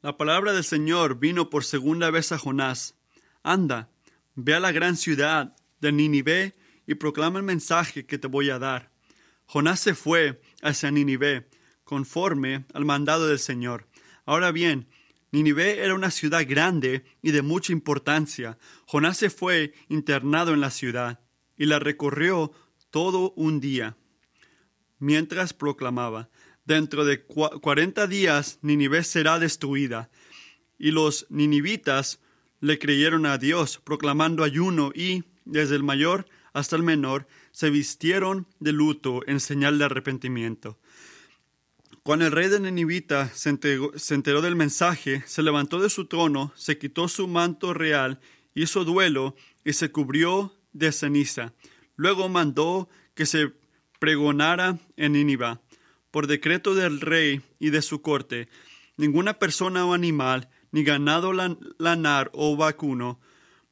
La palabra del Señor vino por segunda vez a Jonás. Anda, ve a la gran ciudad de Nínive y proclama el mensaje que te voy a dar. Jonás se fue hacia Nínive, conforme al mandado del Señor. Ahora bien, Nínive era una ciudad grande y de mucha importancia. Jonás se fue internado en la ciudad y la recorrió todo un día, mientras proclamaba, Dentro de cuarenta días Nínive será destruida. Y los ninivitas le creyeron a Dios, proclamando ayuno y, desde el mayor hasta el menor, se vistieron de luto en señal de arrepentimiento. Cuando el rey de Ninivita se, enteró del mensaje, se levantó de su trono, se quitó su manto real, hizo duelo y se cubrió de ceniza. Luego mandó que se pregonara en Nínive por decreto del rey y de su corte, ninguna persona o animal, ni ganado lanar o vacuno,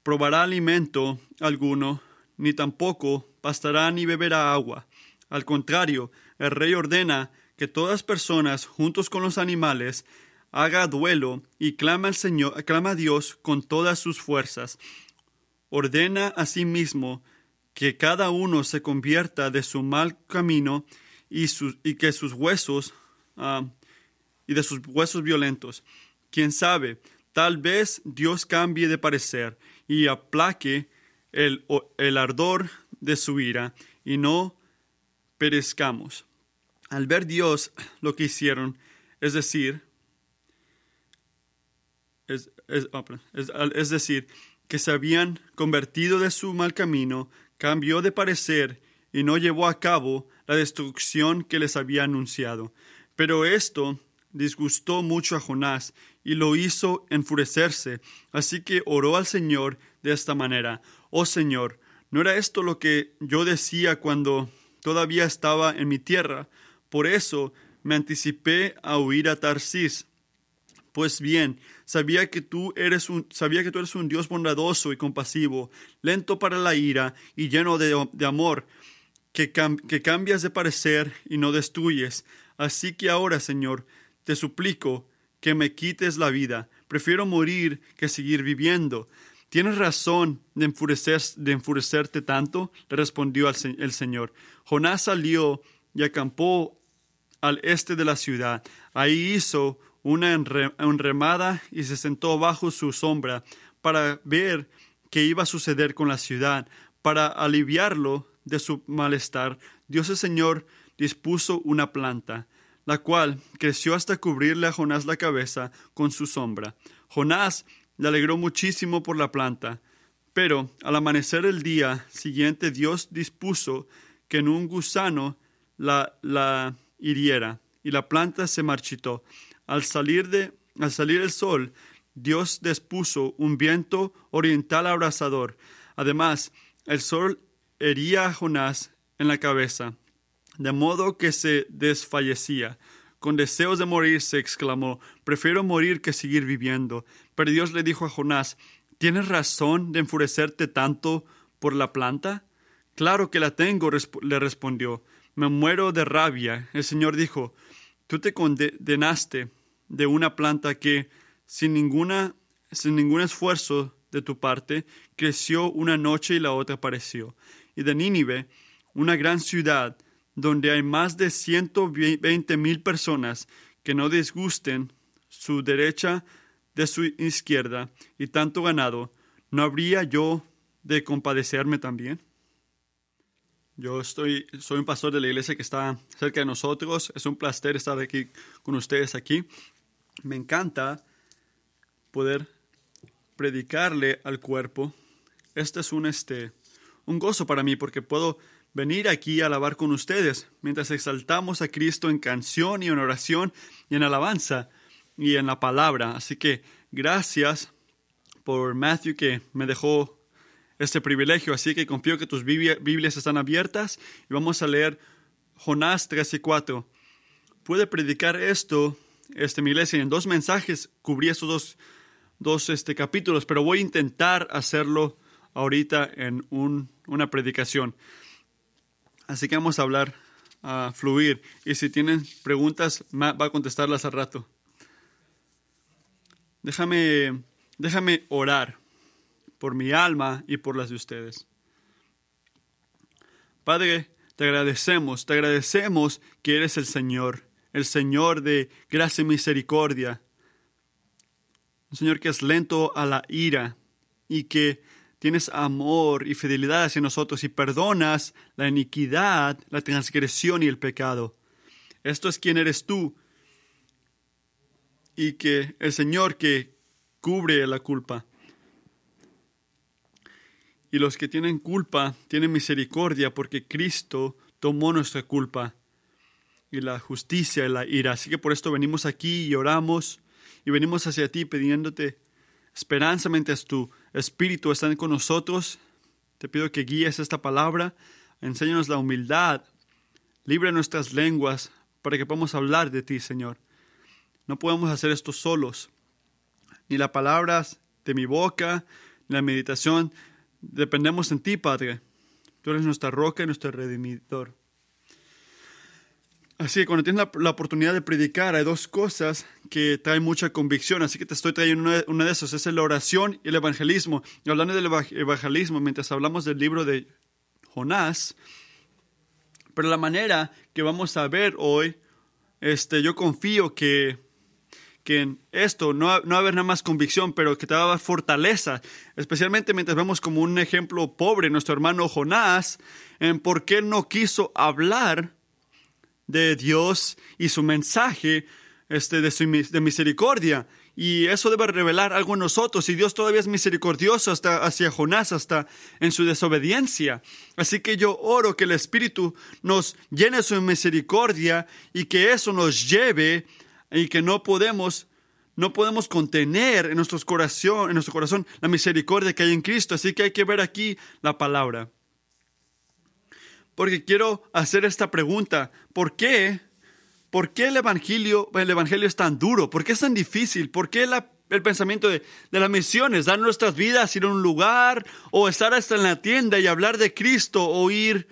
probará alimento alguno, ni tampoco pastará ni beberá agua. Al contrario, el rey ordena que todas personas, juntos con los animales, haga duelo y clama al Señor, clama a Dios con todas sus fuerzas. Ordena asimismo que cada uno se convierta de su mal camino y, y que sus huesos ah, y de sus huesos violentos. Quién sabe, tal vez Dios cambie de parecer y aplaque el, el ardor de su ira y no perezcamos. Al ver Dios lo que hicieron, es decir, es, oh, es, decir, que se habían convertido de su mal camino, cambió de parecer y no llevó a cabo la destrucción que les había anunciado. Pero esto disgustó mucho a Jonás y lo hizo enfurecerse, así que oró al Señor de esta manera, Oh Señor, ¿no era esto lo que yo decía cuando todavía estaba en mi tierra? Por eso me anticipé a huir a Tarsis. Pues bien, sabía que tú eres un, sabía que tú eres un Dios bondadoso y compasivo, lento para la ira y lleno de, de amor, que, cambias de parecer y no destruyes. Así que ahora, Señor, te suplico que me quites la vida. Prefiero morir que seguir viviendo. ¿Tienes razón de, enfurecer, de enfurecerte tanto? le respondió el Señor. Jonás salió y acampó al este de la ciudad. Ahí hizo una enremada y se sentó bajo su sombra para ver qué iba a suceder con la ciudad. Para aliviarlo, de su malestar, Dios el Señor dispuso una planta, la cual creció hasta cubrirle a Jonás la cabeza con su sombra. Jonás le alegró muchísimo por la planta, pero al amanecer el día siguiente Dios dispuso que en un gusano la, la hiriera, y la planta se marchitó. Al salir, de, al salir el sol, Dios dispuso un viento oriental abrasador. Además, el sol hería a Jonás en la cabeza, de modo que se desfallecía. Con deseos de morir se exclamó, prefiero morir que seguir viviendo. Pero Dios le dijo a Jonás, ¿tienes razón de enfurecerte tanto por la planta? Claro que la tengo, le respondió. Me muero de rabia. El Señor dijo, tú te condenaste de una planta que, sin, ninguna, sin ningún esfuerzo de tu parte, creció una noche y la otra apareció y de Nínive, una gran ciudad donde hay más de ciento veinte mil personas que no disgusten su derecha de su izquierda y tanto ganado, ¿no habría yo de compadecerme también? Yo estoy, soy un pastor de la iglesia que está cerca de nosotros. Es un placer estar aquí con ustedes aquí. Me encanta poder predicarle al cuerpo. Este es un este un gozo para mí porque puedo venir aquí a alabar con ustedes mientras exaltamos a Cristo en canción y en oración y en alabanza y en la palabra. Así que gracias por Matthew que me dejó este privilegio. Así que confío que tus Biblias están abiertas y vamos a leer Jonás 3 y 4. Puede predicar esto, este, mi iglesia, en dos mensajes cubrí estos dos, dos este, capítulos, pero voy a intentar hacerlo ahorita en una predicación. Así que vamos a hablar, a fluir. Y si tienen preguntas, va a contestarlas al rato. déjame, déjame orar por mi alma y por las de ustedes. Padre, te agradecemos, te agradecemos que eres el Señor, el Señor de gracia y misericordia, un Señor que es lento a la ira y que tienes amor y fidelidad hacia nosotros y perdonas la iniquidad, la transgresión y el pecado. Esto es quien eres tú y que el Señor que cubre la culpa. Y los que tienen culpa tienen misericordia porque Cristo tomó nuestra culpa y la justicia y la ira. Así que por esto venimos aquí y oramos y venimos hacia ti pidiéndote esperanza mientras tu Espíritu está con nosotros. Te pido que guíes esta palabra, enséñanos la humildad, libre nuestras lenguas para que podamos hablar de ti, Señor. No podemos hacer esto solos. Ni las palabras de mi boca, ni la meditación, dependemos en ti, Padre. Tú eres nuestra roca y nuestro redimidor. Así que cuando tienes la, oportunidad de predicar, hay dos cosas que traen mucha convicción. Así que te estoy trayendo una, de esas. Es la oración y el evangelismo. Y hablando del evangelismo, mientras hablamos del libro de Jonás, pero la manera que vamos a ver hoy, este, yo confío que, que en esto no, no va a haber nada más convicción, pero que te va a dar fortaleza, especialmente mientras vemos como un ejemplo pobre nuestro hermano Jonás, en por qué no quiso hablar de Dios y su mensaje este, de, su, de misericordia. Y eso debe revelar algo en nosotros. Y Dios todavía es misericordioso hasta hacia Jonás, hasta en su desobediencia. Así que yo oro que el Espíritu nos llene su misericordia y que eso nos lleve y que no podemos no podemos contener en, nuestros corazón, en nuestro corazón la misericordia que hay en Cristo. Así que hay que ver aquí la palabra porque quiero hacer esta pregunta. ¿Por qué? ¿Por qué el evangelio, el evangelio es tan duro? ¿Por qué es tan difícil? ¿Por qué el pensamiento de, las misiones, dar nuestras vidas, ir a un lugar o estar hasta en la tienda y hablar de Cristo o ir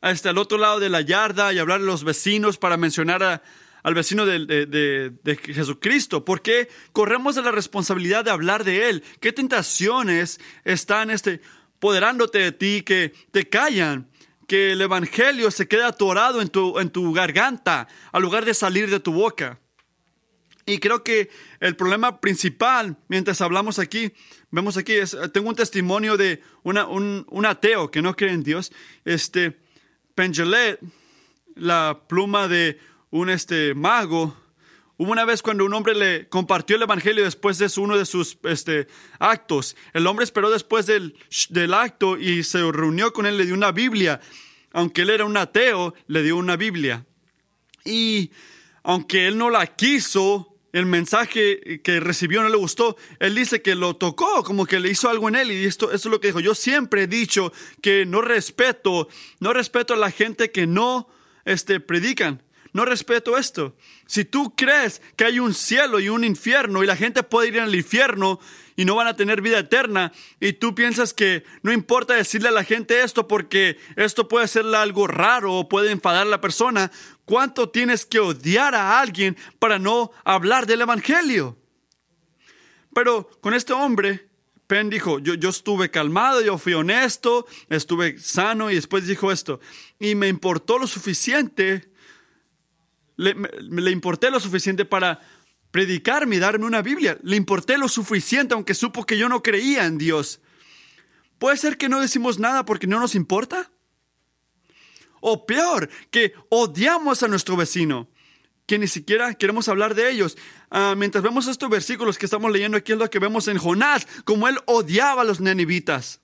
hasta el otro lado de la yarda y hablar a los vecinos para mencionar al vecino de, Jesucristo? ¿Por qué corremos de la responsabilidad de hablar de Él? ¿Qué tentaciones están este, poderándote de ti que te callan? Que el Evangelio se quede atorado en tu, en tu garganta al lugar de salir de tu boca. Y creo que el problema principal, mientras hablamos aquí, vemos aquí, tengo un testimonio de una, un, un, ateo que no cree en Dios. Este, Pengelet, la pluma de un este, mago, Hubo una vez cuando un hombre le compartió el evangelio después de uno de sus este, actos. El hombre esperó después del, del acto y se reunió con él, le dio una Biblia. Aunque él era un ateo, le dio una Biblia. Y aunque él no la quiso, el mensaje que recibió no le gustó, él dice que lo tocó, como que le hizo algo en él y esto, esto es lo que dijo. Yo siempre he dicho que no respeto, no respeto a la gente que no este, predican. No respeto esto. Si tú crees que hay un cielo y un infierno y la gente puede ir al infierno y no van a tener vida eterna y tú piensas que no importa decirle a la gente esto porque esto puede serle algo raro o puede enfadar a la persona, ¿cuánto tienes que odiar a alguien para no hablar del Evangelio? Pero con este hombre, Penn dijo, yo, yo estuve calmado, yo fui honesto, estuve sano y después dijo esto, y me importó lo suficiente le, importé lo suficiente para predicarme y darme una Biblia. Le importé lo suficiente aunque supo que yo no creía en Dios. ¿Puede ser que no decimos nada porque no nos importa? O peor, que odiamos a nuestro vecino, que ni siquiera queremos hablar de ellos. Ah, mientras vemos estos versículos que estamos leyendo aquí es lo que vemos en Jonás, como él odiaba a los nenivitas.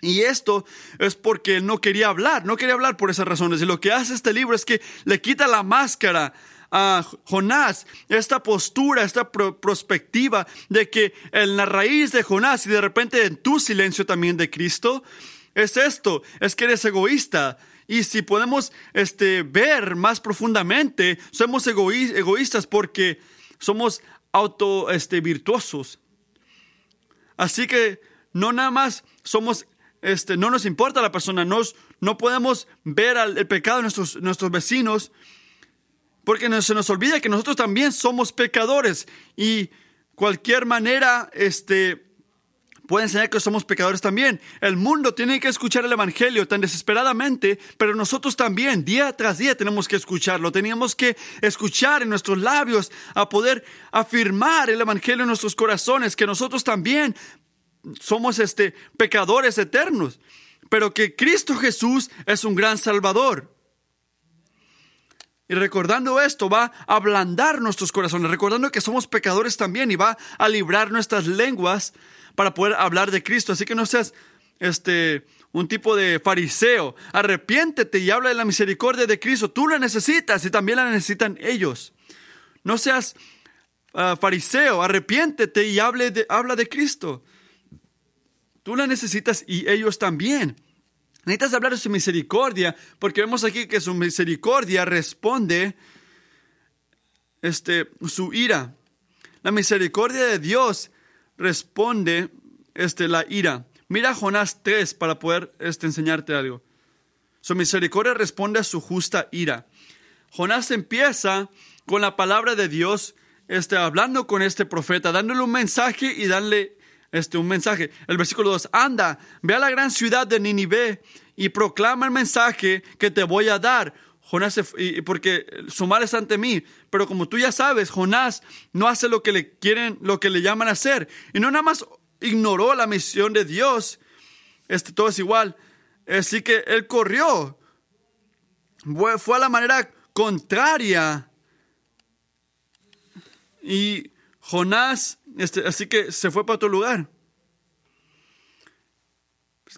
Y esto es porque él no quería hablar, no quería hablar por esas razones. Y lo que hace este libro es que le quita la máscara a Jonás, esta postura, esta perspectiva de que en la raíz de Jonás y de repente en tu silencio también de Cristo, es esto, es que eres egoísta. Y si podemos este, ver más profundamente, somos egoístas porque somos auto este, virtuosos. Así que no nada más somos este, no nos importa la persona, nos, no podemos ver el pecado de nuestros, nuestros vecinos, porque se nos olvida que nosotros también somos pecadores y cualquier manera, este, puede enseñar que somos pecadores también. El mundo tiene que escuchar el Evangelio tan desesperadamente, pero nosotros también, día tras día, tenemos que escucharlo. Tenemos que escuchar en nuestros labios a poder afirmar el Evangelio en nuestros corazones, que nosotros también somos este, pecadores eternos, pero que Cristo Jesús es un gran Salvador. Y recordando esto va a ablandar nuestros corazones, recordando que somos pecadores también y va a librar nuestras lenguas para poder hablar de Cristo. Así que no seas este un tipo de fariseo. Arrepiéntete y habla de la misericordia de Cristo. Tú la necesitas y también la necesitan ellos. No seas ah, fariseo, arrepiéntete y de, habla de Cristo. Tú la necesitas y ellos también. Necesitas hablar de su misericordia, porque vemos aquí que su misericordia responde este, su ira. La misericordia de Dios responde este, la ira. Mira Jonás 3 para poder este, enseñarte algo. Su misericordia responde a su justa ira. Jonás empieza con la palabra de Dios, este, hablando con este profeta, dándole un mensaje y darle este, un mensaje. El versículo 2, anda, ve a la gran ciudad de Ninive y proclama el mensaje que te voy a dar. Jonás, porque su mal es ante mí, pero como tú ya sabes, Jonás no hace lo que le quieren, lo que le llaman a hacer, y no nada más ignoró la misión de Dios, este, todo es igual, así que él corrió, fue a la manera contraria, y Jonás, este, así que se fue para otro lugar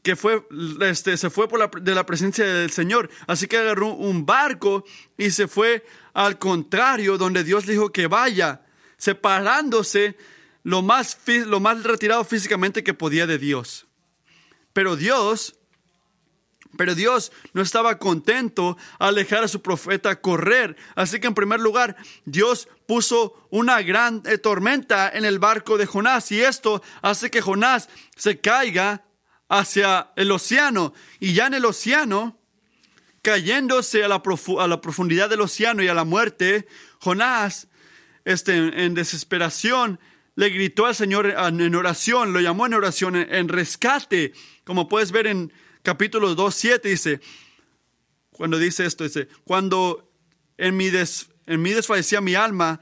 que fue, este, se fue por de la presencia del Señor. Así que agarró un barco y se fue al contrario, donde Dios dijo que vaya, separándose lo más, lo más retirado físicamente que podía de Dios. Pero Dios, pero Dios no estaba contento al dejar a su profeta correr. Así que en primer lugar, Dios puso una gran eh, tormenta en el barco de Jonás y esto hace que Jonás se caiga hacia el océano y ya en el océano, cayéndose a la, a la profundidad del océano y a la muerte, Jonás, este, en desesperación, le gritó al Señor en oración, lo llamó en oración, en, rescate, como puedes ver en capítulo 2, 7, dice, cuando dice esto, dice, cuando en mi, des, en mi desfallecía mi alma,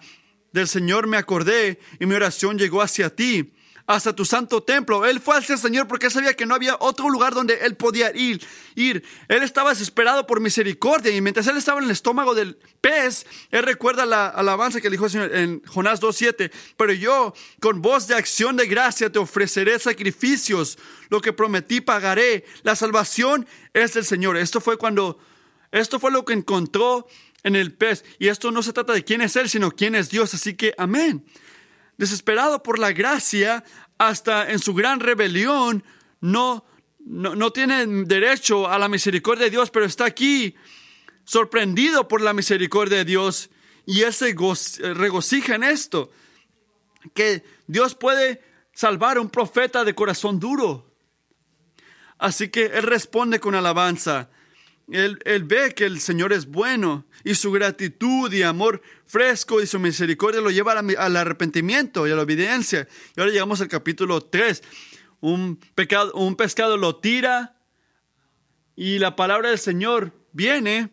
del Señor me acordé y mi oración llegó hacia ti hasta tu santo templo. Él fue hacia el Señor porque sabía que no había otro lugar donde él podía ir, ir. Él estaba desesperado por misericordia y mientras él estaba en el estómago del pez, él recuerda la alabanza que dijo el Señor en Jonás 2.7. Pero yo, con voz de acción de gracia, te ofreceré sacrificios. Lo que prometí pagaré. La salvación es del Señor. Esto fue cuando, esto fue lo que encontró en el pez. Y esto no se trata de quién es Él, sino quién es Dios. Así que amén desesperado por la gracia, hasta en su gran rebelión, no, no, tiene derecho a la misericordia de Dios, pero está aquí sorprendido por la misericordia de Dios y él se regocija en esto, que Dios puede salvar a un profeta de corazón duro. Así que él responde con alabanza. Él, ve que el Señor es bueno y su gratitud y amor fresco y su misericordia lo lleva al arrepentimiento y a la obediencia. Y ahora llegamos al capítulo 3. Un, pecado, un pescado lo tira y la palabra del Señor viene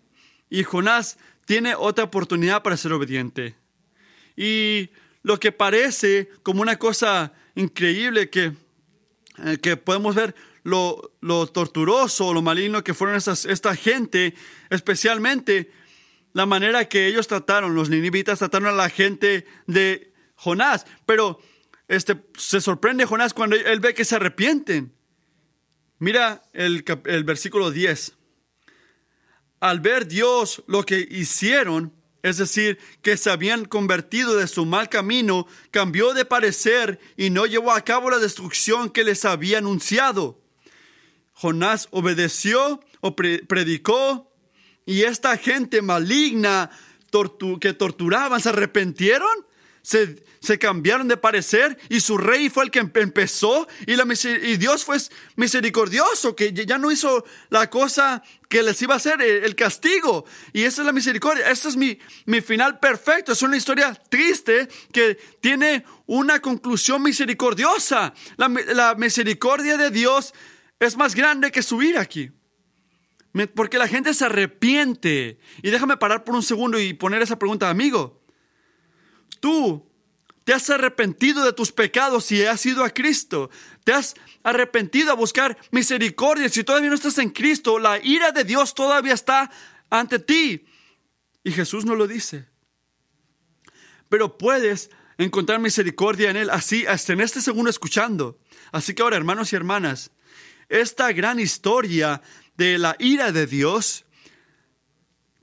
y Jonás tiene otra oportunidad para ser obediente. Y lo que parece como una cosa increíble que, eh, que podemos ver, lo, lo torturoso, lo maligno que fueron esta gente, especialmente la manera que ellos trataron, los ninivitas trataron a la gente de Jonás. Pero este, se sorprende Jonás cuando él ve que se arrepienten. Mira el, el versículo 10. Al ver Dios lo que hicieron, es decir, que se habían convertido de su mal camino, cambió de parecer y no llevó a cabo la destrucción que les había anunciado. Jonás obedeció o predicó y esta gente maligna que torturaban se arrepintieron, se, cambiaron de parecer y su rey fue el que empezó y Dios fue misericordioso, que ya no hizo la cosa que les iba a hacer, el, castigo. Y esa es la misericordia. Ese es mi, mi final perfecto. Es una historia triste que tiene una conclusión misericordiosa. La, la misericordia de Dios es más grande que su ira aquí. Porque la gente se arrepiente. Y déjame parar por un segundo y poner esa pregunta, amigo. Tú te has arrepentido de tus pecados y has ido a Cristo. Te has arrepentido a buscar misericordia. Si todavía no estás en Cristo, la ira de Dios todavía está ante ti. Y Jesús no lo dice. Pero puedes encontrar misericordia en Él así, hasta en este segundo escuchando. Así que ahora, hermanos y hermanas, esta gran historia de la ira de Dios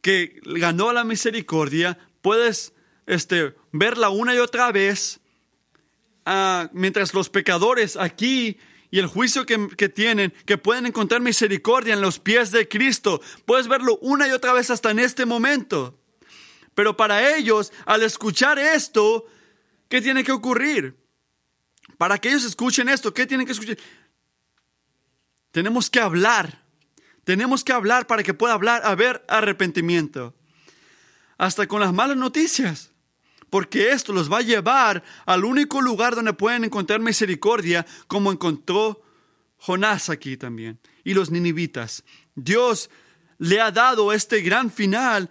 que ganó la misericordia, puedes este, verla una y otra vez, ah, mientras los pecadores aquí y el juicio que, que, tienen, que pueden encontrar misericordia en los pies de Cristo, puedes verlo una y otra vez hasta en este momento. Pero para ellos, al escuchar esto, ¿qué tiene que ocurrir? Para que ellos escuchen esto, ¿qué tienen que escuchar? Tenemos que hablar tenemos que hablar para que pueda hablar, haber arrepentimiento. Hasta con las malas noticias. Porque esto los va a llevar al único lugar donde pueden encontrar misericordia, como encontró Jonás aquí también. Y los ninivitas. Dios le ha dado este gran final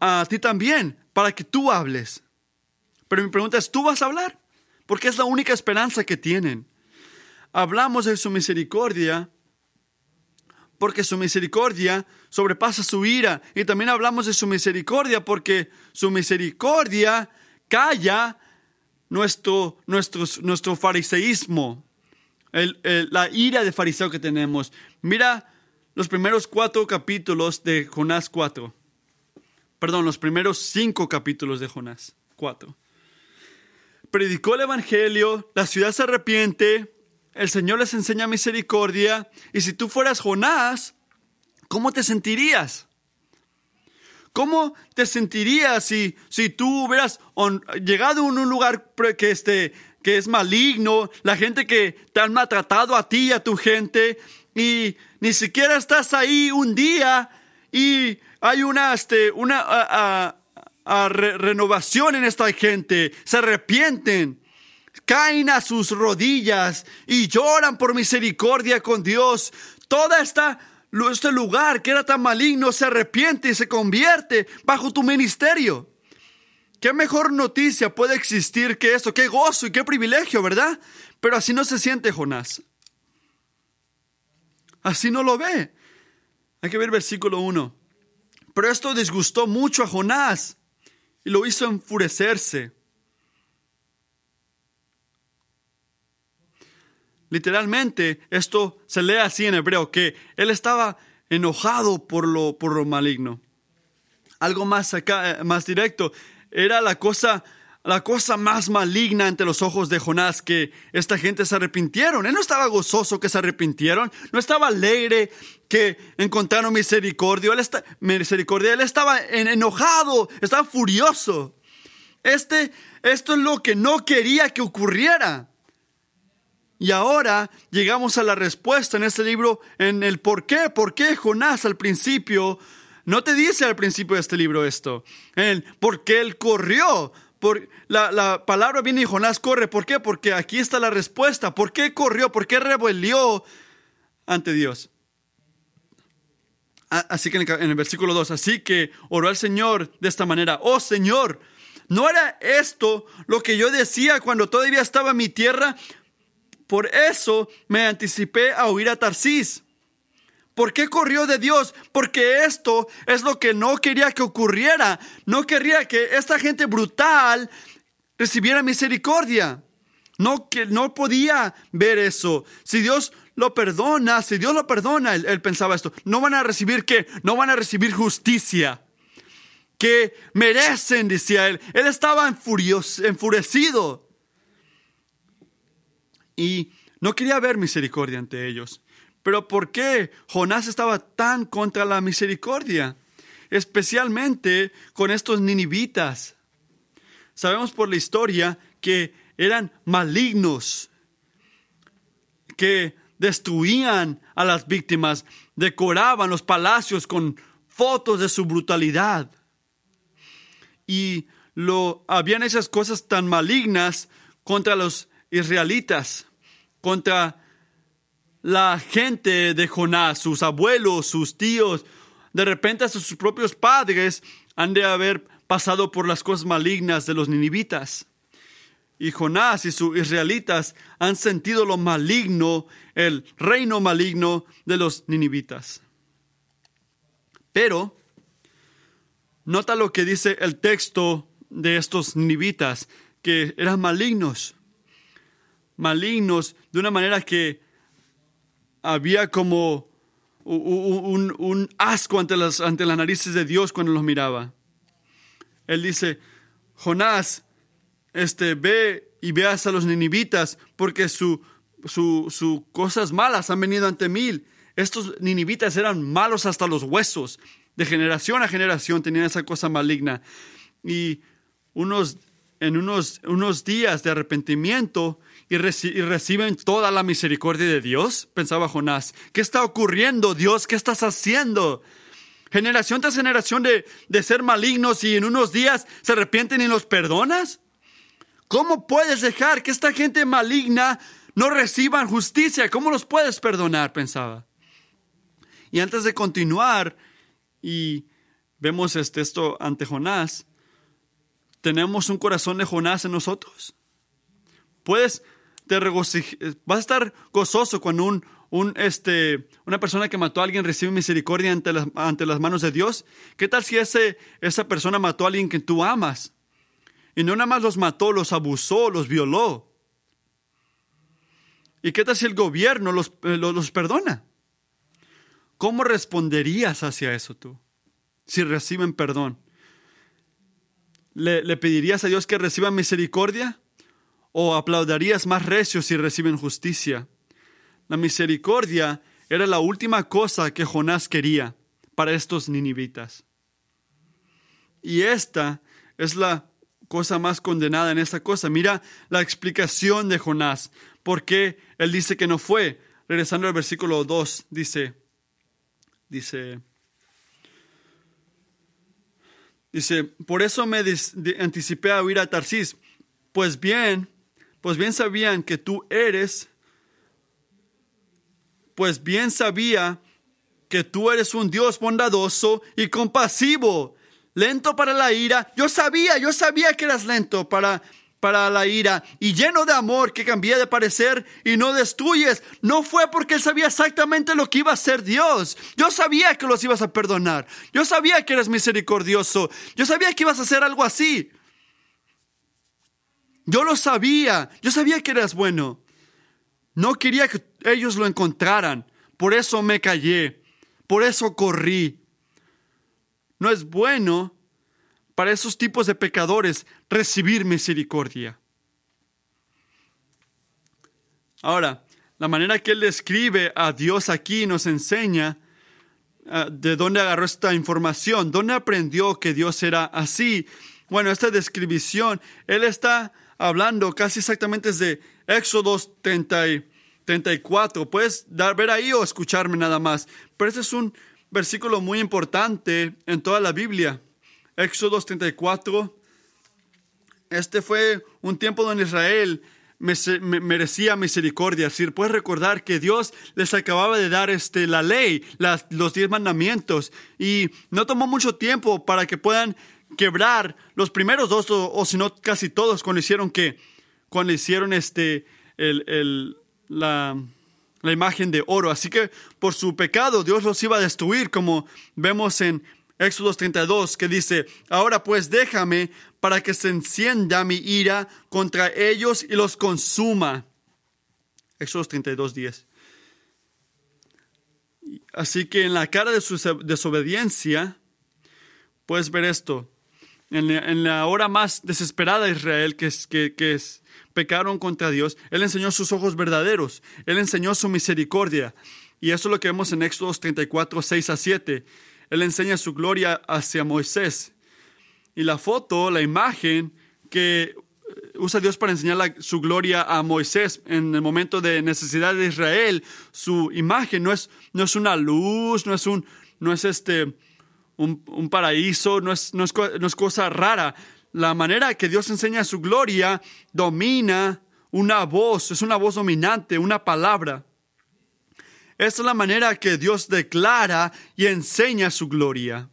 a ti también, para que tú hables. Pero mi pregunta es, ¿tú vas a hablar? Porque es la única esperanza que tienen. Hablamos de su misericordia porque su misericordia sobrepasa su ira. Y también hablamos de su misericordia porque su misericordia calla nuestro, nuestro, nuestro fariseísmo, la ira de fariseo que tenemos. Mira los primeros cuatro capítulos de Jonás 4. Perdón, los primeros cinco capítulos de Jonás 4. Predicó el Evangelio, la ciudad se arrepiente, el Señor les enseña misericordia, y si tú fueras Jonás, ¿cómo te sentirías? ¿Cómo te sentirías si, si tú hubieras llegado a un lugar que, este, que es maligno, la gente que te han maltratado a ti y a tu gente, y ni siquiera estás ahí un día y hay una, este, una renovación en esta gente, se arrepienten, caen a sus rodillas y lloran por misericordia con Dios. Toda esta este lugar que era tan maligno se arrepiente y se convierte bajo tu ministerio. ¿Qué mejor noticia puede existir que esto? Qué gozo y qué privilegio, ¿verdad? Pero así no se siente Jonás. Así no lo ve. Hay que ver versículo 1. Pero esto disgustó mucho a Jonás y lo hizo enfurecerse. Literalmente, esto se lee así en hebreo, que él estaba enojado por lo, por lo maligno. Algo más acá, eh, más directo, era la cosa, la cosa más maligna ante los ojos de Jonás, que esta gente se arrepintieron. Él no estaba gozoso que se arrepintieron, no estaba alegre que encontraron misericordia, él, misericordia, él estaba enojado, estaba furioso. Este, esto es lo que no quería que ocurriera. Y ahora llegamos a la respuesta en este libro, en el por qué, por qué Jonás al principio, no te dice al principio de este libro esto, el por qué él corrió. Por, la, la palabra viene y Jonás corre. ¿Por qué? Porque aquí está la respuesta. ¿Por qué corrió? ¿Por qué rebelió ante Dios? Así que en el, versículo 2, así que oró al Señor de esta manera, oh Señor, ¿no era esto lo que yo decía cuando todavía estaba en mi tierra? Por eso me anticipé a huir a Tarsis. ¿Por qué corrió de Dios? Porque esto es lo que no quería que ocurriera. No quería que esta gente brutal recibiera misericordia. No, que, no podía ver eso. Si Dios lo perdona, si Dios lo perdona, él, pensaba esto, no van a recibir qué? No van a recibir justicia que merecen, decía él. Él estaba enfurecido y no quería ver misericordia ante ellos. Pero ¿por qué Jonás estaba tan contra la misericordia? Especialmente con estos ninivitas. sabemos por la historia que eran malignos, que destruían a las víctimas, decoraban los palacios con fotos de su brutalidad. Y lo habían esas cosas tan malignas contra los israelitas, contra la gente de Jonás, sus abuelos, sus tíos, de repente sus propios padres han de haber pasado por las cosas malignas de los ninivitas. Y Jonás y sus israelitas han sentido lo maligno, el reino maligno de los ninivitas. Pero, nota lo que dice el texto de estos ninivitas, que eran malignos. Malignos de una manera que había como un, asco ante las, ante las narices de Dios cuando los miraba. Él dice, Jonás, este, ve y veas a los ninivitas, porque sus su, cosas malas han venido ante mí. Estos ninivitas eran malos hasta los huesos. De generación a generación tenían esa cosa maligna. Y unos, en unos, unos días de arrepentimiento y, reciben toda la misericordia de Dios, pensaba Jonás. ¿Qué está ocurriendo, Dios? ¿Qué estás haciendo? Generación tras generación de, de ser malignos y en unos días se arrepienten y los perdonas. ¿Cómo puedes dejar que esta gente maligna no reciban justicia? ¿Cómo los puedes perdonar? pensaba. Y antes de continuar, y vemos este, esto ante Jonás, tenemos un corazón de Jonás en nosotros. Puedes, te vas a estar gozoso cuando este, una persona que mató a alguien recibe misericordia ante las, manos de Dios. ¿Qué tal si ese, esa persona mató a alguien que tú amas? Y no nada más los mató, los abusó, los violó. ¿Y qué tal si el gobierno los, eh, los, perdona? ¿Cómo responderías hacia eso tú? Si reciben perdón. ¿Le, ¿Le, pedirías a Dios que reciba misericordia? ¿O aplaudirías más recio si reciben justicia? La misericordia era la última cosa que Jonás quería para estos ninivitas. Y esta es la cosa más condenada en esta cosa. Mira la explicación de Jonás. ¿Por qué él dice que no fue? Regresando al versículo 2, dice, dice, dice, por eso me anticipé a huir a Tarsis. Pues bien, pues bien sabían que tú eres, pues bien sabía que tú eres un Dios bondadoso y compasivo lento para la ira. Yo sabía, yo sabía que eras lento para, para la ira y lleno de amor que cambia de parecer y no destruyes. No fue porque él sabía exactamente lo que iba a hacer Dios. Yo sabía que los ibas a perdonar. Yo sabía que eres misericordioso. Yo sabía que ibas a hacer algo así. Yo lo sabía. Yo sabía que eras bueno. No quería que ellos lo encontraran. Por eso me callé. Por eso corrí. No es bueno para esos tipos de pecadores recibir misericordia. Ahora, la manera que él describe a Dios aquí nos enseña ah, de dónde agarró esta información, dónde aprendió que Dios era así. Bueno, esta descripción, él está hablando casi exactamente desde Éxodo 34. Puedes dar, ver ahí o escucharme nada más. Pero este es un versículo muy importante en toda la Biblia. Éxodo 34. Este fue un tiempo donde Israel merecía misericordia. Es decir, puedes recordar que Dios les acababa de dar este, la ley, los diez mandamientos, y no tomó mucho tiempo para que puedan quebrar los primeros dos, o, si no casi todos, cuando hicieron que, cuando hicieron este, el, la, la imagen de oro. Así que por su pecado Dios los iba a destruir, como vemos en Éxodo 32, que dice, ahora pues déjame para que se encienda mi ira contra ellos y los consuma. Éxodo 32, 10. Así que en la cara de su desobediencia, puedes ver esto. En la, hora más desesperada de Israel, que es, que, que es pecaron contra Dios, Él enseñó sus ojos verdaderos, Él enseñó su misericordia. Y eso es lo que vemos en Éxodo 34, 6 a 7. Él enseña su gloria hacia Moisés. Y la foto, la imagen que usa Dios para enseñar su gloria a Moisés en el momento de necesidad de Israel. Su imagen no es, no es una luz, no es, un, no es este, un, paraíso, no es, no, es, no es cosa rara. La manera que Dios enseña su gloria domina una voz, es una voz dominante, una palabra. Es la manera que Dios declara y enseña su gloria.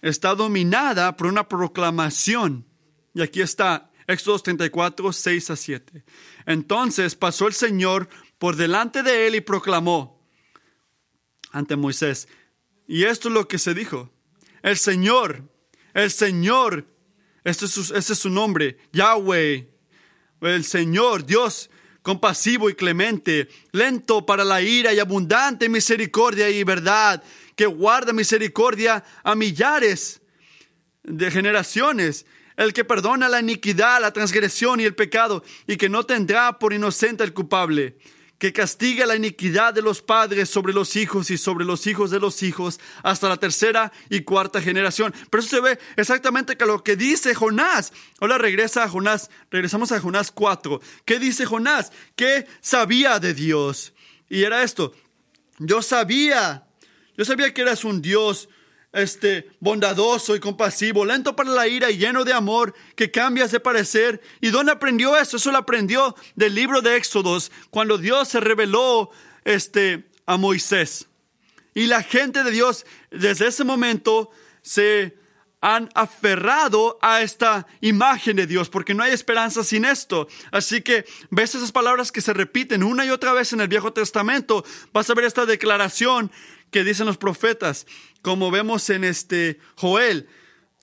Está dominada por una proclamación. Y aquí está, Éxodo 34, 6 a 7. Entonces pasó el Señor por delante de él y proclamó ante Moisés. Y esto es lo que se dijo. El Señor, el Señor, este es su, este es su nombre, Yahweh, el Señor, Dios compasivo y clemente, lento para la ira y abundante misericordia y verdad, que guarda misericordia a millares de generaciones el que perdona la iniquidad, la transgresión y el pecado, y que no tendrá por inocente al culpable, que castiga la iniquidad de los padres sobre los hijos y sobre los hijos de los hijos hasta la tercera y cuarta generación. Pero eso se ve exactamente que lo que dice Jonás. Ahora regresa a Jonás, regresamos a Jonás 4. ¿Qué dice Jonás? ¿Qué sabía de Dios? Y era esto, yo sabía, yo sabía que eras un Dios este, bondadoso y compasivo, lento para la ira y lleno de amor, que cambias de parecer. ¿Y dónde aprendió eso? Eso lo aprendió del libro de Éxodos, cuando Dios se reveló este, a Moisés. Y la gente de Dios desde ese momento se han aferrado a esta imagen de Dios, porque no hay esperanza sin esto. Así que ves esas palabras que se repiten una y otra vez en el Viejo Testamento. Vas a ver esta declaración que dicen los profetas, como vemos en este Joel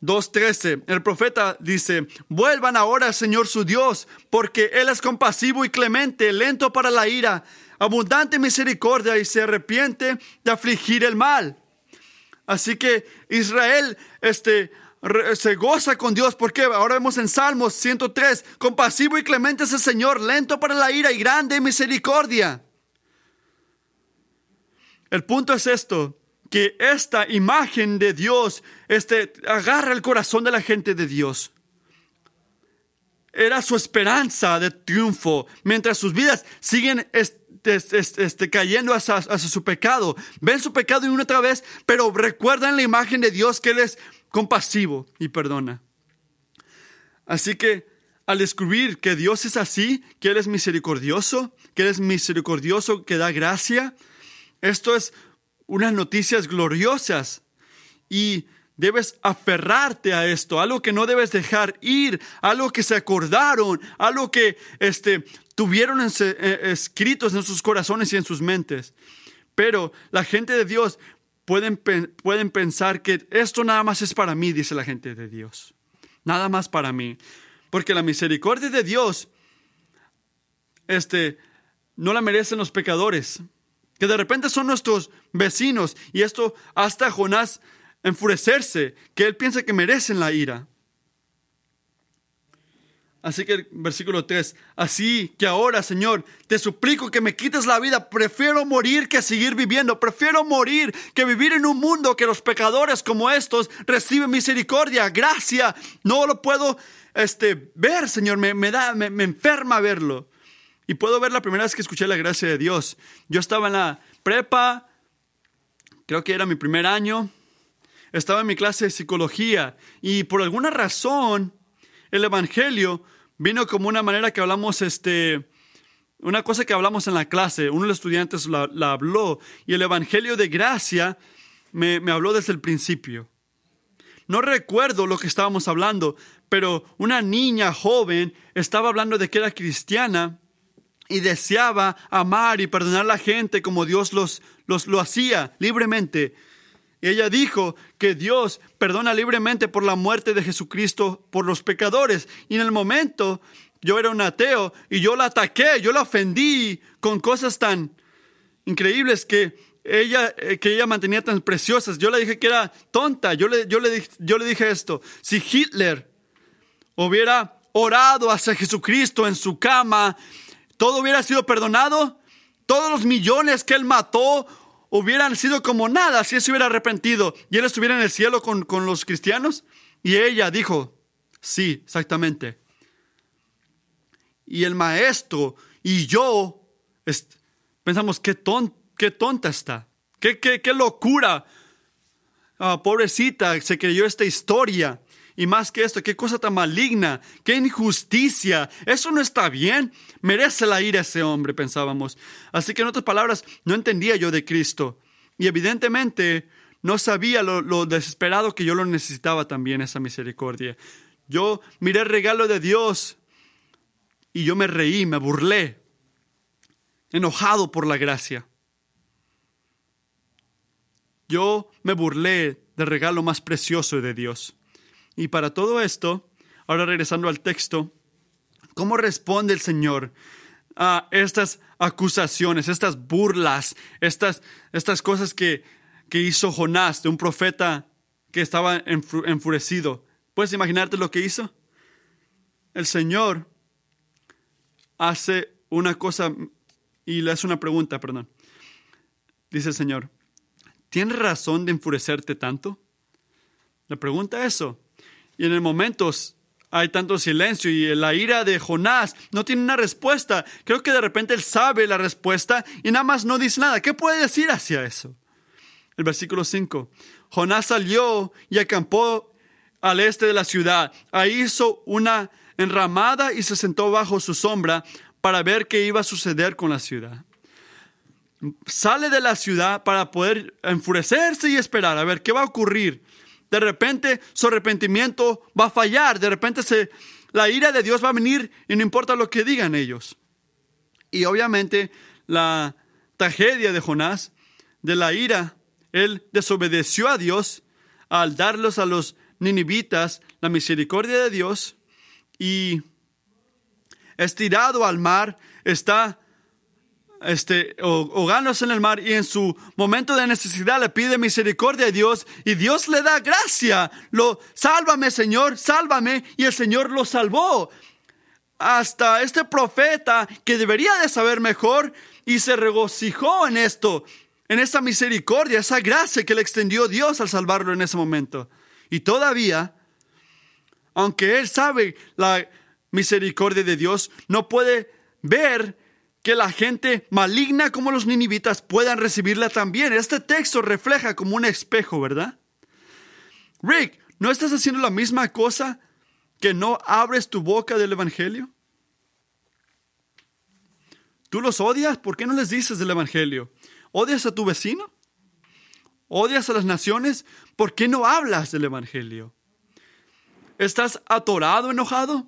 2.13. El profeta dice, vuelvan ahora al Señor su Dios, porque Él es compasivo y clemente, lento para la ira, abundante misericordia y se arrepiente de afligir el mal. Así que Israel este, se goza con Dios, porque ahora vemos en Salmos 103, compasivo y clemente es el Señor, lento para la ira y grande misericordia. El punto es esto, que esta imagen de Dios este, agarra el corazón de la gente de Dios. Era su esperanza de triunfo, mientras sus vidas siguen este, cayendo hacia, hacia, su pecado. Ven su pecado y una otra vez, pero recuerdan la imagen de Dios que Él es compasivo y perdona. Así que al descubrir que Dios es así, que Él es misericordioso, que Él es misericordioso, que da gracia, esto es unas noticias gloriosas y debes aferrarte a esto, algo que no debes dejar ir, algo que se acordaron, algo que este, tuvieron eh, escritos en sus corazones y en sus mentes. Pero la gente de Dios pueden, pueden pensar que esto nada más es para mí, dice la gente de Dios. Nada más para mí. Porque la misericordia de Dios este, no la merecen los pecadores que de repente son nuestros vecinos y esto hasta Jonás enfurecerse, que él piensa que merecen la ira. Así que el versículo 3, así que ahora, Señor, te suplico que me quites la vida, prefiero morir que seguir viviendo, prefiero morir que vivir en un mundo que los pecadores como estos reciben misericordia, gracia, no lo puedo este, ver, Señor, me, me da, me, me enferma verlo. Y puedo ver la primera vez que escuché la gracia de Dios. Yo estaba en la prepa, creo que era mi primer año, estaba en mi clase de psicología y por alguna razón el Evangelio vino como una manera que hablamos, este, una cosa que hablamos en la clase, uno de los estudiantes la, habló y el Evangelio de gracia me, me habló desde el principio. No recuerdo lo que estábamos hablando, pero una niña joven estaba hablando de que era cristiana y deseaba amar y perdonar a la gente como Dios los, los, lo hacía libremente. Y ella dijo que Dios perdona libremente por la muerte de Jesucristo por los pecadores. Y en el momento yo era un ateo y yo la ataqué, yo la ofendí con cosas tan increíbles que ella, eh, que ella mantenía tan preciosas. Yo le dije que era tonta. Yo le, yo le, yo le dije esto. Si Hitler hubiera orado hacia Jesucristo en su cama todo hubiera sido perdonado, todos los millones que él mató hubieran sido como nada si él se hubiera arrepentido y él estuviera en el cielo con, los cristianos. Y ella dijo, Sí, exactamente. Y el maestro y yo pensamos, qué, qué tonta está, qué, qué, qué locura. Ah, pobrecita, se creyó esta historia. Y más que esto, qué cosa tan maligna, qué injusticia. Eso no está bien. Merece la ira ese hombre, pensábamos. Así que en otras palabras, no entendía yo de Cristo. Y evidentemente no sabía lo, desesperado que yo lo necesitaba también, esa misericordia. Yo miré el regalo de Dios y yo me reí, me burlé, enojado por la gracia. Yo me burlé del regalo más precioso de Dios. Y para todo esto, ahora regresando al texto, ¿cómo responde el Señor a estas acusaciones, estas burlas, estas, estas cosas que, que hizo Jonás de un profeta que estaba enfurecido? ¿Puedes imaginarte lo que hizo? El Señor hace una cosa y le hace una pregunta, perdón. Dice el Señor, ¿tienes razón de enfurecerte tanto? Le pregunta eso. Y en el momento hay tanto silencio y la ira de Jonás no tiene una respuesta. Creo que de repente él sabe la respuesta y nada más no dice nada. ¿Qué puede decir hacia eso? El versículo 5. Jonás salió y acampó al este de la ciudad. Ahí hizo una enramada y se sentó bajo su sombra para ver qué iba a suceder con la ciudad. Sale de la ciudad para poder enfurecerse y esperar a ver qué va a ocurrir de repente su arrepentimiento va a fallar, de repente se, la ira de Dios va a venir y no importa lo que digan ellos. Y obviamente la tragedia de Jonás, de la ira, él desobedeció a Dios al darlos a los ninivitas la misericordia de Dios y estirado al mar está este, en el mar y en su momento de necesidad le pide misericordia a Dios y Dios le da gracia. Lo, sálvame Señor, sálvame y el Señor lo salvó. Hasta este profeta que debería de saber mejor y se regocijó en esto, en esa misericordia, esa gracia que le extendió Dios al salvarlo en ese momento. Y todavía, aunque él sabe la misericordia de Dios, no puede ver que la gente maligna como los ninivitas puedan recibirla también. Este texto refleja como un espejo, ¿verdad? Rick, ¿no estás haciendo la misma cosa que no abres tu boca del Evangelio? ¿Tú los odias? ¿Por qué no les dices del Evangelio? ¿Odias a tu vecino? ¿Odias a las naciones? ¿Por qué no hablas del Evangelio? ¿Estás atorado, enojado?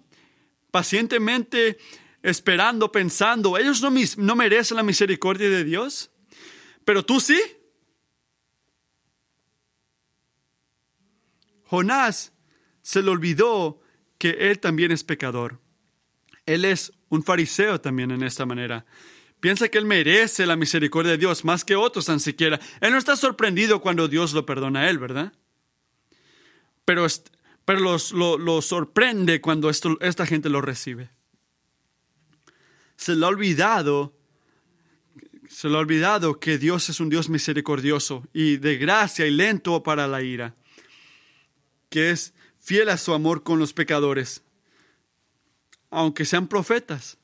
Pacientemente esperando, pensando, ellos no, no merecen la misericordia de Dios, pero tú sí. Jonás se le olvidó que él también es pecador. Él es un fariseo también en esta manera. Piensa que él merece la misericordia de Dios más que otros tan siquiera. Él no está sorprendido cuando Dios lo perdona a él, ¿verdad? Pero, pero lo, lo, sorprende cuando esto, esta gente lo recibe se le ha olvidado, se ha olvidado que Dios es un Dios misericordioso y de gracia y lento para la ira, que es fiel a su amor con los pecadores, aunque sean profetas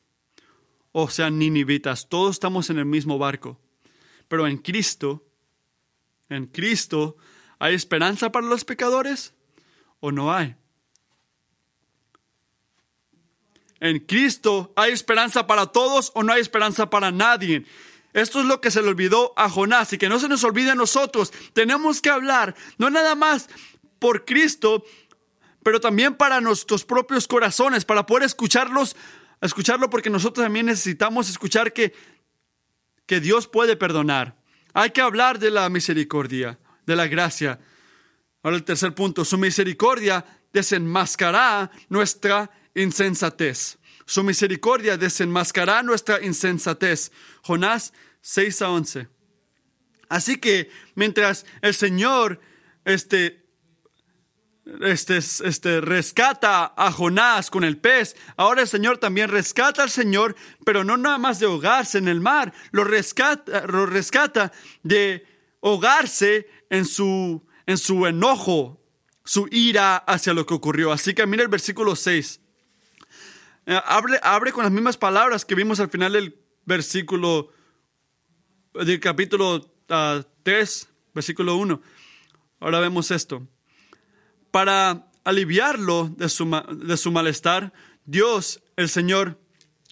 o sean ninivitas, todos estamos en el mismo barco. Pero en Cristo, en Cristo, ¿hay esperanza para los pecadores o no hay? En Cristo hay esperanza para todos o no hay esperanza para nadie. Esto es lo que se le olvidó a Jonás y que no se nos olvide a nosotros. Tenemos que hablar, no nada más por Cristo, pero también para nuestros propios corazones, para poder escucharlos, escucharlo porque nosotros también necesitamos escuchar que, que Dios puede perdonar. Hay que hablar de la misericordia, de la gracia. Ahora el tercer punto, su misericordia desenmascará nuestra insensatez. Su misericordia desenmascará nuestra insensatez. Jonás 6 a 11. Así que mientras el Señor este, este, este, rescata a Jonás con el pez, ahora el Señor también rescata al Señor, pero no nada más de ahogarse en el mar, lo rescata, lo rescata de ahogarse en su, en su enojo, su ira hacia lo que ocurrió. Así que mira el versículo 6. Eh, abre, abre con las mismas palabras que vimos al final del versículo del capítulo 3, ah, versículo 1. Ahora vemos esto. Para aliviarlo de su, de su malestar, Dios, el Señor,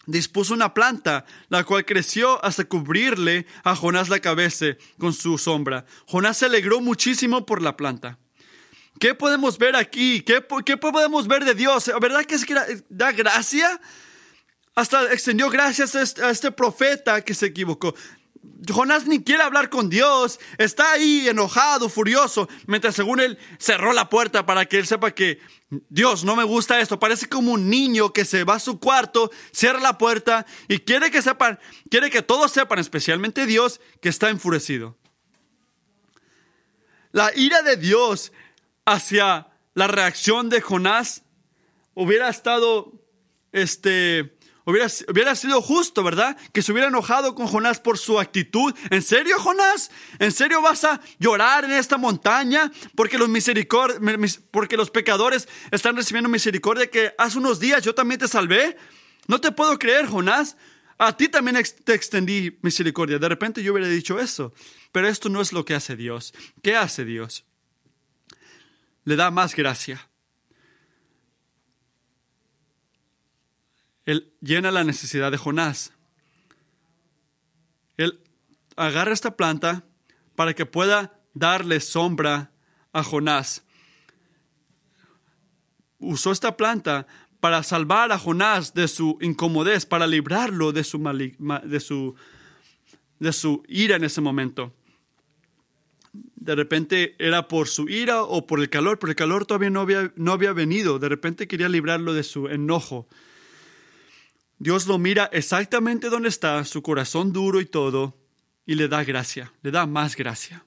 dispuso una planta, la cual creció hasta cubrirle a Jonás la cabeza con su sombra. Jonás se alegró muchísimo por la planta. ¿Qué podemos ver aquí? ¿Qué, qué podemos ver de Dios? ¿Verdad que da gracia? Hasta extendió gracias a este, a este profeta que se equivocó. Jonás ni quiere hablar con Dios, está ahí enojado, furioso, mientras según él cerró la puerta para que él sepa que Dios no me gusta esto. Parece como un niño que se va a su cuarto, cierra la puerta y quiere que sepan, quiere que todos sepan, especialmente Dios, que está enfurecido. La ira de Dios hacia la reacción de Jonás hubiera estado, este, Hubiera, sido justo, ¿verdad? Que se hubiera enojado con Jonás por su actitud. ¿En serio, Jonás? ¿En serio vas a llorar en esta montaña porque los, porque los pecadores están recibiendo misericordia que hace unos días yo también te salvé? No te puedo creer, Jonás. A ti también te extendí misericordia. De repente yo hubiera dicho eso. Pero esto no es lo que hace Dios. ¿Qué hace Dios? Le da más gracia. Él llena la necesidad de Jonás. Él agarra esta planta para que pueda darle sombra a Jonás. Usó esta planta para salvar a Jonás de su incomodez, para librarlo de su, de su, de su ira en ese momento. De repente era por su ira o por el calor, pero el calor todavía no había, no había venido. De repente quería librarlo de su enojo. Dios lo mira exactamente donde está, su corazón duro y todo, y le da gracia, le da más gracia.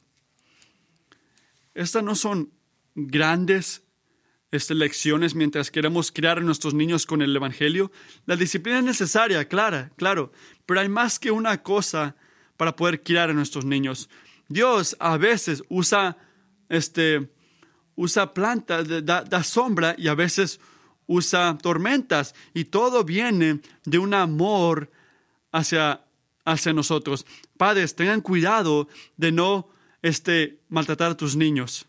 Estas no son grandes este, lecciones mientras queremos criar a nuestros niños con el Evangelio. La disciplina es necesaria, clara, claro, pero hay más que una cosa para poder criar a nuestros niños. Dios a veces usa, este, usa planta, da, da sombra y a veces usa tormentas y todo viene de un amor hacia, hacia nosotros. Padres, tengan cuidado de no este, maltratar a tus niños.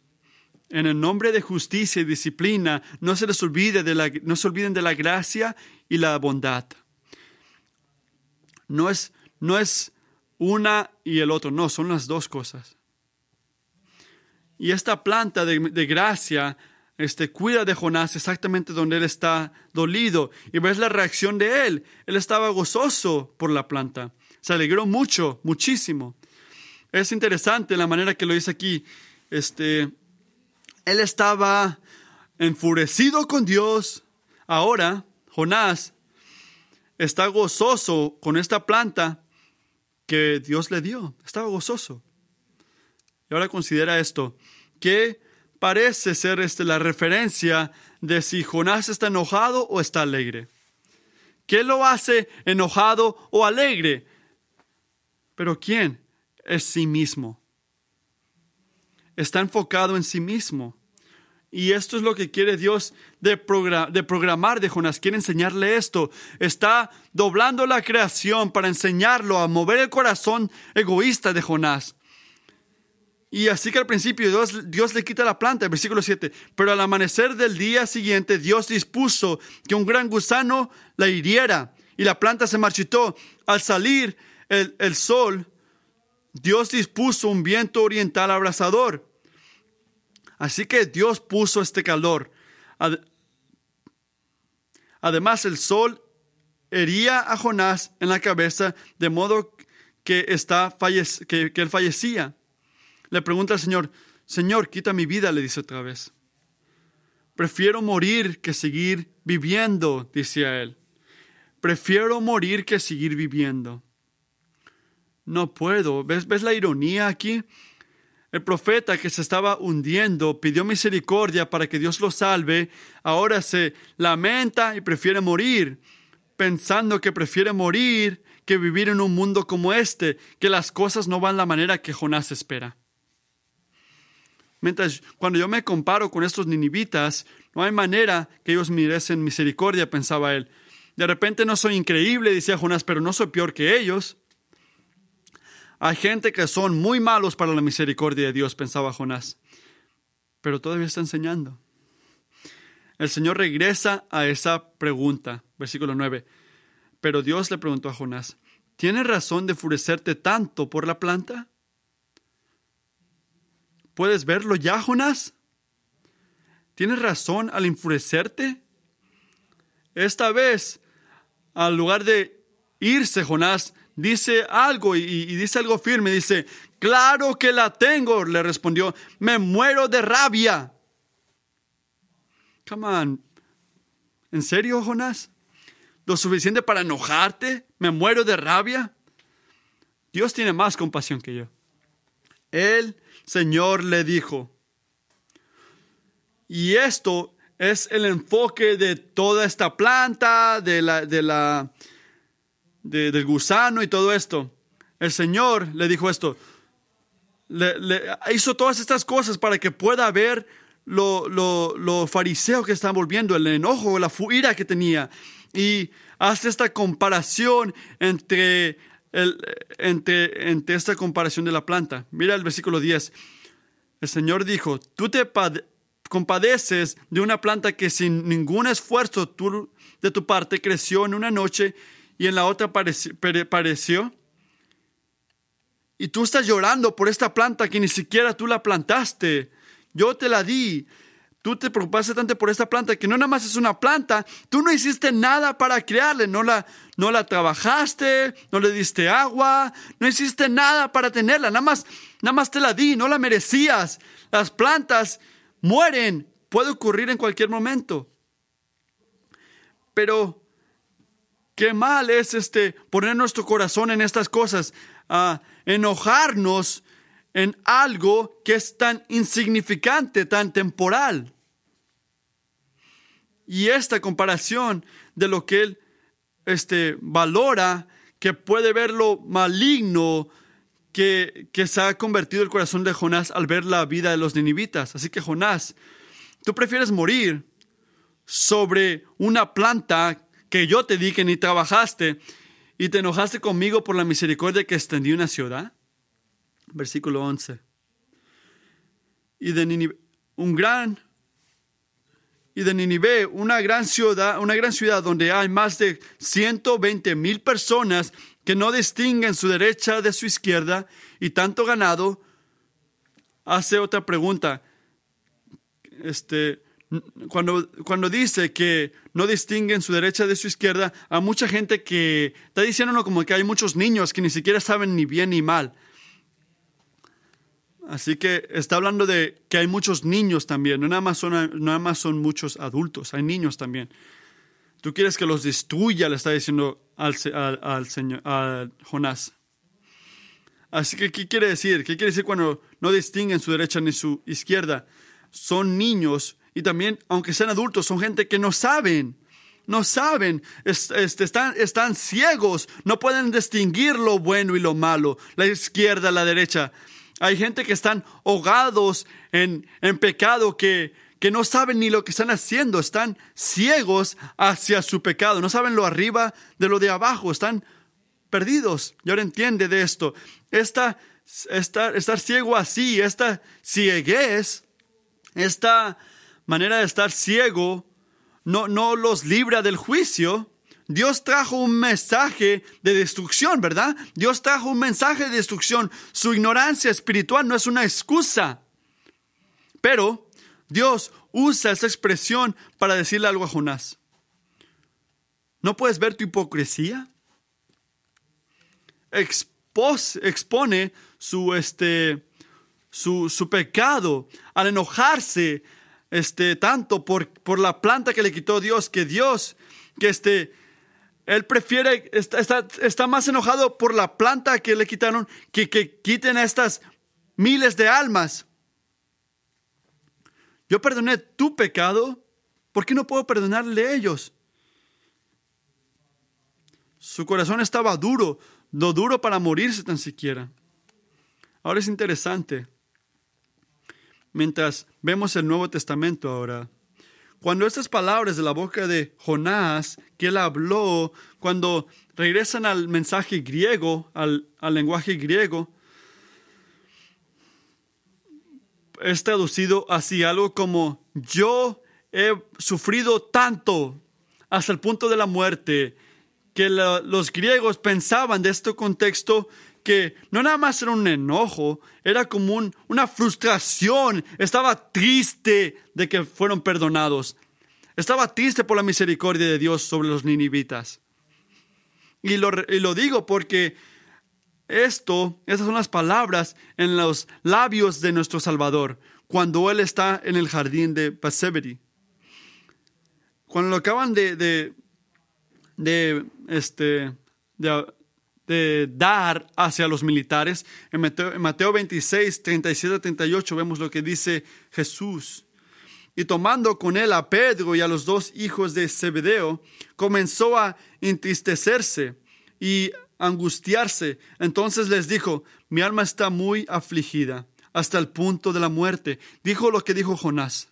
En el nombre de justicia y disciplina, no se les olvide de la, no se olviden de la gracia y la bondad. No es, no es una y el otro, no, son las dos cosas. Y esta planta de, de gracia este, cuida de Jonás exactamente donde él está dolido y ves la reacción de él. Él estaba gozoso por la planta. Se alegró mucho, muchísimo. Es interesante la manera que lo dice aquí. Este, él estaba enfurecido con Dios. Ahora, Jonás está gozoso con esta planta que Dios le dio. Estaba gozoso. Y ahora considera esto. ¿Qué parece ser este, la referencia de si Jonás está enojado o está alegre. ¿Qué lo hace enojado o alegre? Pero ¿quién? Es sí mismo. Está enfocado en sí mismo. Y esto es lo que quiere Dios de, programar de Jonás. Quiere enseñarle esto. Está doblando la creación para enseñarlo a mover el corazón egoísta de Jonás. Y así que al principio Dios, Dios, le quita la planta, versículo 7. Pero al amanecer del día siguiente Dios dispuso que un gran gusano la hiriera y la planta se marchitó. Al salir el, el sol, Dios dispuso un viento oriental abrasador. Así que Dios puso este calor. Además, el sol hería a Jonás en la cabeza de modo que, está que, él fallecía le pregunta al Señor, Señor, quita mi vida, le dice otra vez. Prefiero morir que seguir viviendo, decía él. Prefiero morir que seguir viviendo. No puedo. ¿Ves, ¿Ves la ironía aquí? El profeta que se estaba hundiendo pidió misericordia para que Dios lo salve. Ahora se lamenta y prefiere morir, pensando que prefiere morir que vivir en un mundo como este, que las cosas no van la manera que Jonás espera. Mientras cuando yo me comparo con estos ninivitas, no hay manera que ellos merecen misericordia, pensaba él. De repente no soy increíble, decía Jonás, pero no soy peor que ellos. Hay gente que son muy malos para la misericordia de Dios, pensaba Jonás. Pero todavía está enseñando. El Señor regresa a esa pregunta, versículo 9. Pero Dios le preguntó a Jonás, ¿tienes razón de enfurecerte tanto por la planta? ¿Puedes verlo ya, Jonás? ¿Tienes razón al enfurecerte? Esta vez, al lugar de irse, Jonás dice algo y, dice algo firme. Dice, claro que la tengo, le respondió, me muero de rabia. Come on. ¿En serio, Jonás? ¿Lo suficiente para enojarte? ¿Me muero de rabia? Dios tiene más compasión que yo. El Señor le dijo, y esto es el enfoque de toda esta planta, de la, de la, del gusano y todo esto. El Señor le dijo esto. Le, hizo todas estas cosas para que pueda ver lo, lo, lo fariseo que estaba volviendo, el enojo, la furia que tenía. Y hace esta comparación entre, el, entre, entre esta comparación de la planta. Mira el versículo 10. El Señor dijo, tú te compadeces de una planta que sin ningún esfuerzo de tu parte creció en una noche y en la otra pareció. Y tú estás llorando por esta planta que ni siquiera tú la plantaste. Yo te la di. Tú te preocupaste tanto por esta planta que no nada más es una planta. Tú no hiciste nada para crearle. No la, no la trabajaste, no le diste agua, no hiciste nada para tenerla. Nada más, nada más te la di. No la merecías. Las plantas mueren. Puede ocurrir en cualquier momento. Pero qué mal es este poner nuestro corazón en estas cosas, a enojarnos en algo que es tan insignificante, tan temporal. Y esta comparación de lo que él este, valora, que puede ver lo maligno que, que se ha convertido el corazón de Jonás al ver la vida de los ninivitas. Así que Jonás, tú prefieres morir sobre una planta que yo te di que ni trabajaste y te enojaste conmigo por la misericordia que extendí una ciudad. Versículo 11. Y de Ninive, un gran y de Ninive, una gran ciudad, una gran ciudad donde hay más de 120 mil personas que no distinguen su derecha de su izquierda y tanto ganado, hace otra pregunta. Este, cuando, cuando dice que no distinguen su derecha de su izquierda, hay mucha gente que está diciendo como que hay muchos niños que ni siquiera saben ni bien ni mal. Así que está hablando de que hay muchos niños también, no nada más son, nada más son muchos adultos, hay niños también. Tú quieres que los destruya, le está diciendo al, al señor, a Jonás. Así que, ¿qué quiere decir? ¿Qué quiere decir cuando no distinguen su derecha ni su izquierda? Son niños y también, aunque sean adultos, son gente que no saben, no saben, están, están ciegos, no pueden distinguir lo bueno y lo malo, la izquierda, la derecha. Hay gente que están ahogados en, en pecado, que, que no saben ni lo que están haciendo, están ciegos hacia su pecado, no saben lo arriba de lo de abajo, están perdidos. Y ahora entiende de esto. Esta, esta, estar ciego así, esta cieguez, esta manera de estar ciego no, no los libra del juicio. Dios trajo un mensaje de destrucción, ¿verdad? Dios trajo un mensaje de destrucción. Su ignorancia espiritual no es una excusa. Pero Dios usa esa expresión para decirle algo a Jonás. ¿No puedes ver tu hipocresía? expone su, este, su, su pecado al enojarse este, tanto por, por la planta que le quitó Dios, que Dios, que este, él prefiere, está, está, está, más enojado por la planta que le quitaron que que quiten a estas miles de almas. Yo perdoné tu pecado, ¿por qué no puedo perdonarle a ellos? Su corazón estaba duro, no duro para morirse tan siquiera. Ahora es interesante mientras vemos el Nuevo Testamento ahora. Cuando estas palabras de la boca de Jonás, que él habló, cuando regresan al mensaje griego, al, lenguaje griego, es traducido así algo como yo he sufrido tanto hasta el punto de la muerte que los griegos pensaban de este contexto que no nada más era un enojo, era como una frustración, estaba triste de que fueron perdonados, estaba triste por la misericordia de Dios sobre los ninivitas. Y lo, y lo digo porque esto, esas son las palabras en los labios de nuestro Salvador cuando Él está en el jardín de Passevity. Cuando lo acaban de, de, de, este, de, dar hacia los militares, en Mateo, en Mateo 26, 37, 38 vemos lo que dice Jesús. Y tomando con él a Pedro y a los dos hijos de Zebedeo, comenzó a entristecerse y angustiarse. Entonces les dijo, mi alma está muy afligida hasta el punto de la muerte. Dijo lo que dijo Jonás.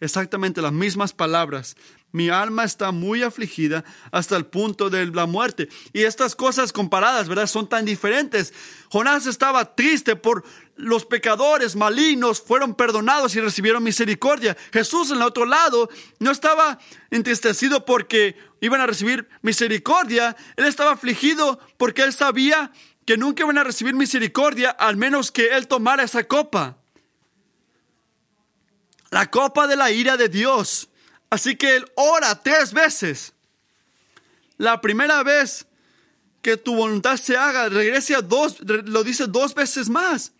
Exactamente las mismas palabras. Mi alma está muy afligida hasta el punto de la muerte. Y estas cosas comparadas, ¿verdad? Son tan diferentes. Jonás estaba triste por los pecadores malignos, fueron perdonados y recibieron misericordia. Jesús en el otro lado no estaba entristecido porque iban a recibir misericordia. Él estaba afligido porque él sabía que nunca iban a recibir misericordia al menos que él tomara esa copa. La copa de la ira de Dios. Así que él ora tres veces. La primera vez que tu voluntad se haga, regrese a dos, lo dice dos veces más.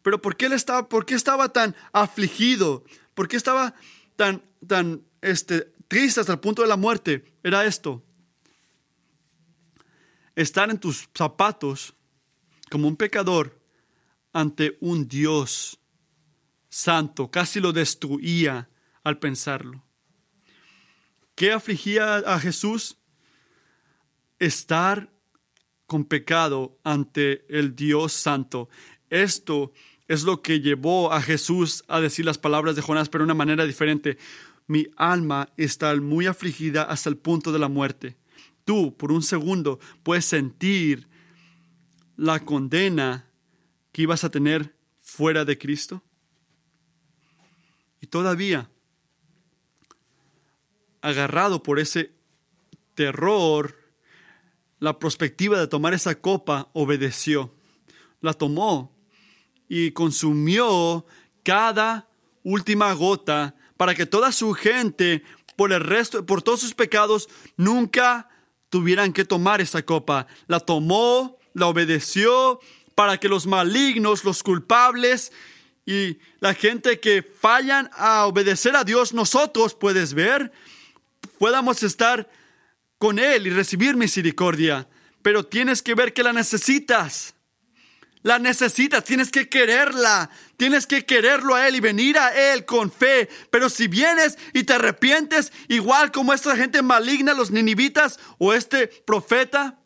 Pero ¿por qué él estaba, por qué estaba tan afligido? ¿Por qué estaba tan, tan este, triste hasta el punto de la muerte? Era esto. Estar en tus zapatos como un pecador ante un Dios santo, casi lo destruía al pensarlo. ¿Qué afligía a Jesús? Estar con pecado ante el Dios Santo. Esto es lo que llevó a Jesús a decir las palabras de Jonás, pero de una manera diferente. Mi alma está muy afligida hasta el punto de la muerte. Tú, por un segundo, puedes sentir la condena que ibas a tener fuera de Cristo. Y todavía agarrado por ese terror, la perspectiva de tomar esa copa obedeció. La tomó y consumió cada última gota para que toda su gente, por el resto, por todos sus pecados, nunca tuvieran que tomar esa copa. La tomó, la obedeció para que los malignos, los culpables y la gente que fallan a obedecer a Dios, nosotros puedes ver, podamos estar con Él y recibir misericordia. Pero tienes que ver que la necesitas. La necesitas, tienes que quererla, tienes que quererlo a Él y venir a Él con fe. Pero si vienes y te arrepientes, igual como esta gente maligna, los ninivitas o este profeta,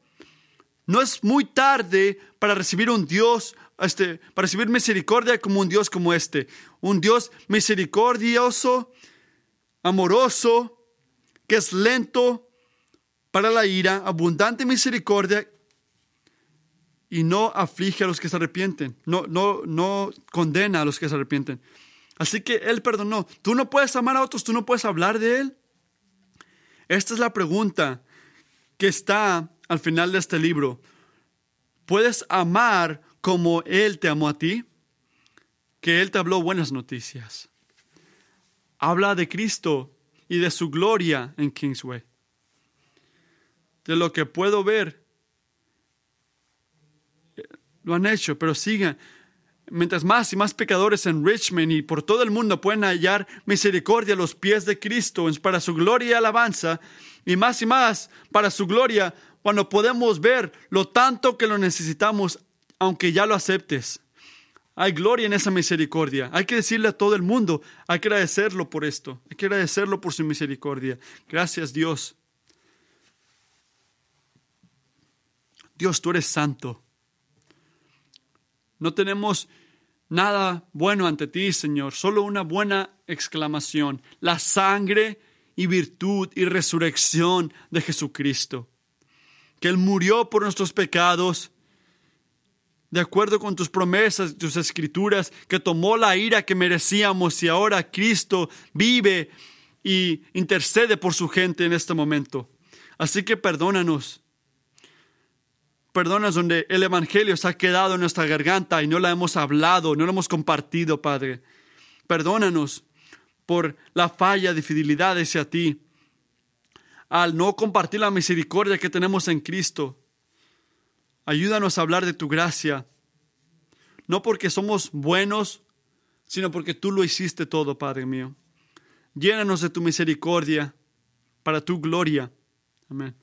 no es muy tarde para recibir un Dios, este, para recibir misericordia como un Dios como este. Un Dios misericordioso, amoroso, que es lento para la ira, abundante misericordia y no aflige a los que se arrepienten, no, no, no condena a los que se arrepienten. Así que Él perdonó. Tú no puedes amar a otros, tú no puedes hablar de Él. Esta es la pregunta que está al final de este libro. ¿Puedes amar como Él te amó a ti? Que Él te habló buenas noticias. Habla de Cristo y de su gloria en Kingsway. De lo que puedo ver, lo han hecho, pero sigan. Mientras más y más pecadores en Richmond y por todo el mundo pueden hallar misericordia a los pies de Cristo para su gloria y alabanza, y más y más para su gloria, cuando podemos ver lo tanto que lo necesitamos, aunque ya lo aceptes. Hay gloria en esa misericordia. Hay que decirle a todo el mundo, hay que agradecerlo por esto, hay que agradecerlo por su misericordia. Gracias Dios. Dios, tú eres santo. No tenemos nada bueno ante ti, Señor, solo una buena exclamación, la sangre y virtud y resurrección de Jesucristo, que Él murió por nuestros pecados, de acuerdo con tus promesas, tus escrituras, que tomó la ira que merecíamos y ahora Cristo vive y intercede por su gente en este momento. Así que perdónanos. Perdónanos donde el Evangelio se ha quedado en nuestra garganta y no la hemos hablado, no lo hemos compartido, Padre. Perdónanos por la falla de fidelidad hacia ti, al no compartir la misericordia que tenemos en Cristo. Ayúdanos a hablar de tu gracia, no porque somos buenos, sino porque tú lo hiciste todo, Padre mío. Llénanos de tu misericordia para tu gloria. Amén.